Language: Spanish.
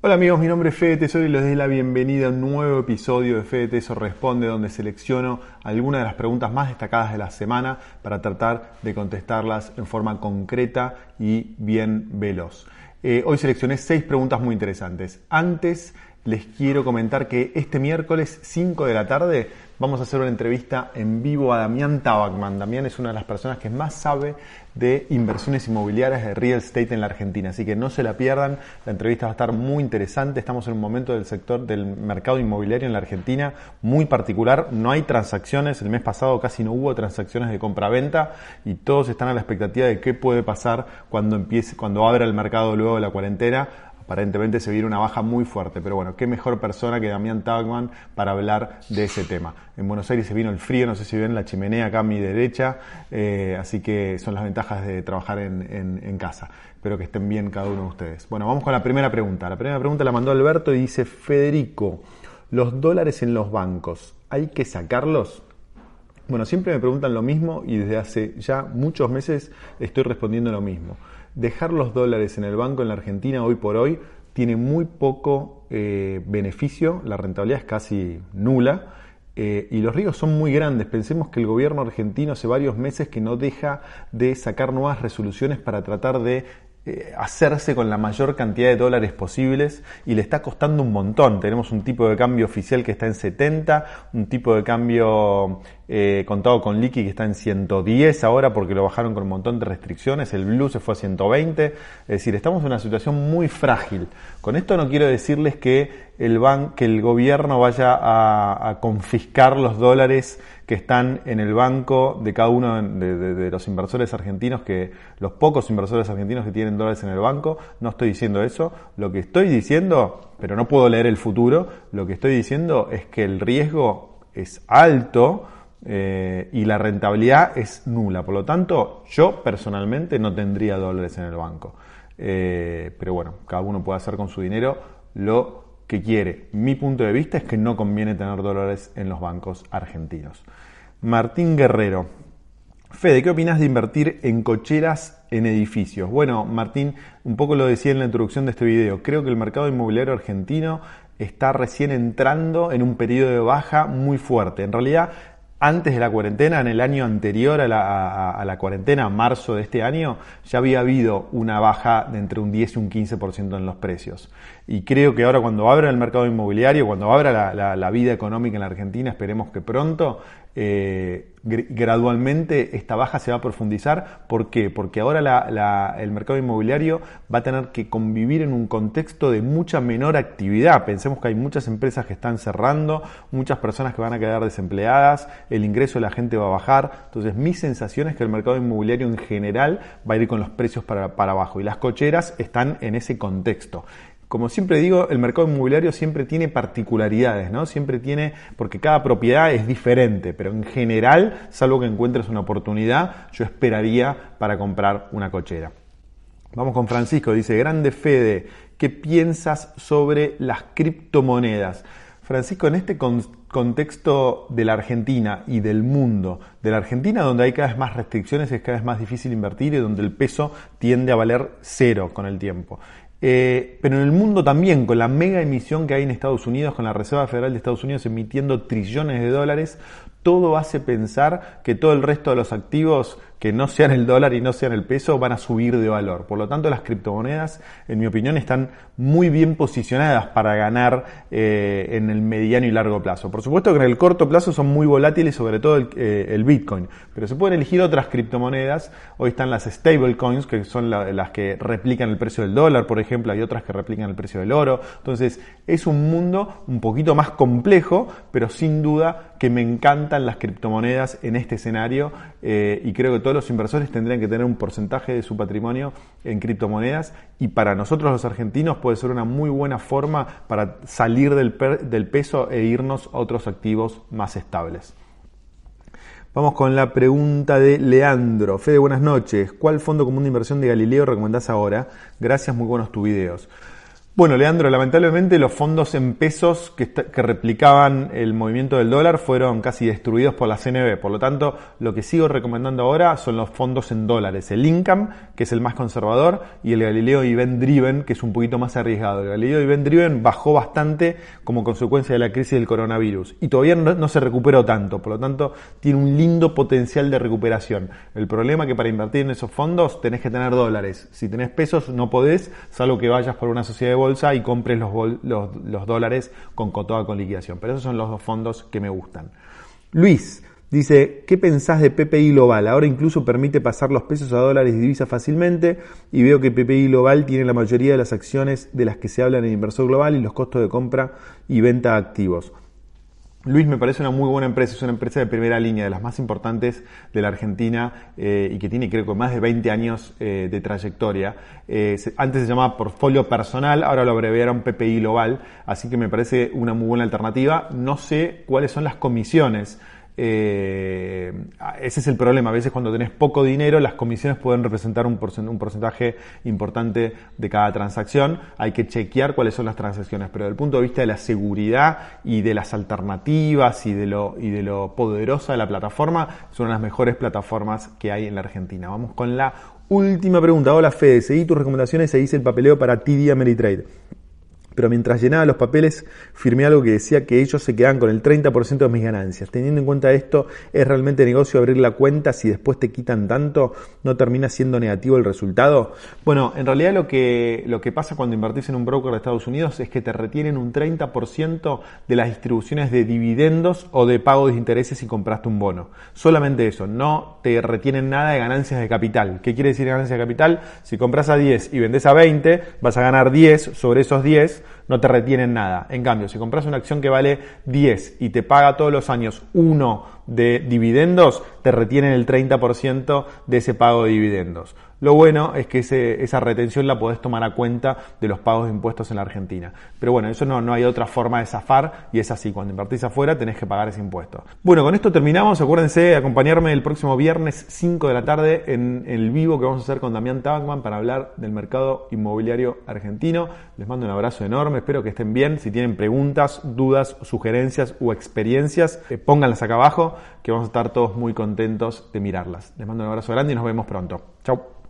Hola amigos, mi nombre es Fede Tesoro y les doy la bienvenida a un nuevo episodio de Fede Tesoro Responde donde selecciono algunas de las preguntas más destacadas de la semana para tratar de contestarlas en forma concreta y bien veloz. Eh, hoy seleccioné seis preguntas muy interesantes. Antes les quiero comentar que este miércoles 5 de la tarde vamos a hacer una entrevista en vivo a Damián Tabacman. Damián es una de las personas que más sabe de inversiones inmobiliarias de real estate en la Argentina, así que no se la pierdan. La entrevista va a estar muy interesante. Estamos en un momento del sector del mercado inmobiliario en la Argentina muy particular. No hay transacciones. El mes pasado casi no hubo transacciones de compra-venta y todos están a la expectativa de qué puede pasar cuando empiece, cuando abra el mercado luego de la cuarentena aparentemente se viene una baja muy fuerte, pero bueno, qué mejor persona que Damián Tagman para hablar de ese tema. En Buenos Aires se vino el frío, no sé si ven la chimenea acá a mi derecha, eh, así que son las ventajas de trabajar en, en casa. Espero que estén bien cada uno de ustedes. Bueno, vamos con la primera pregunta. La primera pregunta la mandó Alberto y dice, Federico, los dólares en los bancos, ¿hay que sacarlos? Bueno, siempre me preguntan lo mismo y desde hace ya muchos meses estoy respondiendo lo mismo dejar los dólares en el banco en la Argentina hoy por hoy tiene muy poco eh, beneficio, la rentabilidad es casi nula. Eh, y los riesgos son muy grandes. Pensemos que el gobierno argentino hace varios meses que no deja de sacar nuevas resoluciones para tratar de eh, hacerse con la mayor cantidad de dólares posibles y le está costando un montón. Tenemos un tipo de cambio oficial que está en 70, un tipo de cambio eh, contado con liqui que está en 110 ahora porque lo bajaron con un montón de restricciones, el blue se fue a 120, es decir, estamos en una situación muy frágil. Con esto no quiero decirles que el, ban que el gobierno vaya a, confiscar los dólares que están en el banco de cada uno de, los inversores argentinos, que los pocos inversores argentinos que tienen dólares en el banco, no estoy diciendo eso, lo que estoy diciendo, pero no puedo leer el futuro, lo que estoy diciendo es que el riesgo es alto, eh, y la rentabilidad es nula. Por lo tanto, yo personalmente no tendría dólares en el banco. Eh, pero bueno, cada uno puede hacer con su dinero lo que quiere. Mi punto de vista es que no conviene tener dólares en los bancos argentinos. Martín Guerrero. Fede, ¿qué opinas de invertir en cocheras en edificios? Bueno, Martín, un poco lo decía en la introducción de este video. Creo que el mercado inmobiliario argentino está recién entrando en un periodo de baja muy fuerte. En realidad, antes de la cuarentena, en el año anterior a la, a, la, cuarentena, marzo de este año, ya había habido una baja de entre un 10 y un 15% en los precios. Y creo que ahora cuando abra el mercado inmobiliario, cuando abra la, la vida económica en la Argentina, esperemos que pronto, eh, gradualmente esta baja se va a profundizar. ¿Por qué? Porque ahora el mercado inmobiliario va a tener que convivir en un contexto de mucha menor actividad. Pensemos que hay muchas empresas que están cerrando, muchas personas que van a quedar desempleadas, el ingreso de la gente va a bajar. Entonces mi sensación es que el mercado inmobiliario en general va a ir con los precios para, para abajo y las cocheras están en ese contexto. Como siempre digo, el mercado inmobiliario siempre tiene particularidades, ¿no? Siempre tiene, porque cada propiedad es diferente, pero en general, salvo que encuentres una oportunidad, yo esperaría para comprar una cochera. Vamos con Francisco, dice, grande Fede, ¿qué piensas sobre las criptomonedas? Francisco, en este contexto de la Argentina y del mundo, de la Argentina donde hay cada vez más restricciones, es cada vez más difícil invertir y donde el peso tiende a valer cero con el tiempo. Eh, pero en el mundo también, con la mega emisión que hay en Estados Unidos, con la Reserva Federal de Estados Unidos emitiendo trillones de dólares, todo hace pensar que todo el resto de los activos que no sean el dólar y no sean el peso van a subir de valor. Por lo tanto, las criptomonedas, en mi opinión, están muy bien posicionadas para ganar eh, en el mediano y largo plazo. Por supuesto que en el corto plazo son muy volátiles, sobre todo el, eh, Bitcoin, pero se pueden elegir otras criptomonedas. Hoy están las stablecoins, que son las que replican el precio del dólar, por ejemplo, hay otras que replican el precio del oro. Entonces, es un mundo un poquito más complejo, pero sin duda que me encantan las criptomonedas en este escenario eh, y creo que todos los inversores tendrían que tener un porcentaje de su patrimonio en criptomonedas y para nosotros los argentinos puede ser una muy buena forma para salir del, del peso e irnos a otros activos más estables. Vamos con la pregunta de Leandro. Fede, buenas noches. ¿Cuál fondo común de inversión de Galileo recomendás ahora? Gracias, muy buenos tus videos. Bueno, Leandro, lamentablemente los fondos en pesos que, replicaban el movimiento del dólar fueron casi destruidos por la CNB. Por lo tanto, lo que sigo recomendando ahora son los fondos en dólares. El Income, que es el más conservador, y el Galileo Event Driven, que es un poquito más arriesgado. El Galileo Event Driven bajó bastante como consecuencia de la crisis del coronavirus y todavía no, se recuperó tanto. Por lo tanto, tiene un lindo potencial de recuperación. El problema es que para invertir en esos fondos tenés que tener dólares. Si tenés pesos, no podés, salvo que vayas por una sociedad de y compres los, los, dólares con cotoa con liquidación. Pero esos son los dos fondos que me gustan. Luis dice, ¿qué pensás de PPI Global? Ahora incluso permite pasar los pesos a dólares y divisas fácilmente y veo que PPI Global tiene la mayoría de las acciones de las que se habla en inversor global y los costos de compra y venta de activos. Luis me parece una muy buena empresa, es una empresa de primera línea, de las más importantes de la Argentina eh, y que tiene creo que más de 20 años eh, de trayectoria. Eh, antes se llamaba portfolio personal, ahora lo abreviaron PPI Global, así que me parece una muy buena alternativa. No sé cuáles son las comisiones eh, ese es el problema. A veces cuando tenés poco dinero, las comisiones pueden representar un, porcentaje importante de cada transacción. Hay que chequear cuáles son las transacciones. Pero desde el punto de vista de la seguridad y de las alternativas y de lo, y de lo poderosa de la plataforma, son una de las mejores plataformas que hay en la Argentina. Vamos con la última pregunta. Hola Fede, seguí tus recomendaciones e hice el papeleo para TD Ameritrade pero mientras llenaba los papeles firmé algo que decía que ellos se quedan con el 30% de mis ganancias. Teniendo en cuenta esto, ¿es realmente negocio abrir la cuenta si después te quitan tanto? ¿No termina siendo negativo el resultado? Bueno, en realidad lo que, lo que pasa cuando invertís en un broker de Estados Unidos es que te retienen un 30% de las distribuciones de dividendos o de pago de intereses si compraste un bono. Solamente eso, no te retienen nada de ganancias de capital. ¿Qué quiere decir ganancia de capital? Si compras a 10 y vendes a 20, vas a ganar 10 sobre esos 10 no te retienen nada. En cambio, si compras una acción que vale 10 y te paga todos los años 1 de dividendos, te retienen el 30% de ese pago de dividendos. Lo bueno es que esa retención la podés tomar a cuenta de los pagos de impuestos en la Argentina. Pero bueno, eso no, no hay otra forma de zafar y es así. Cuando invertís afuera tenés que pagar ese impuesto. Bueno, con esto terminamos. Acuérdense de acompañarme el próximo viernes 5 de la tarde en el vivo que vamos a hacer con Damián Tabacman para hablar del mercado inmobiliario argentino. Les mando un abrazo enorme. Espero que estén bien. Si tienen preguntas, dudas, sugerencias o experiencias, eh, pónganlas acá abajo que vamos a estar todos muy contentos de mirarlas. Les mando un abrazo grande y nos vemos pronto. Chao.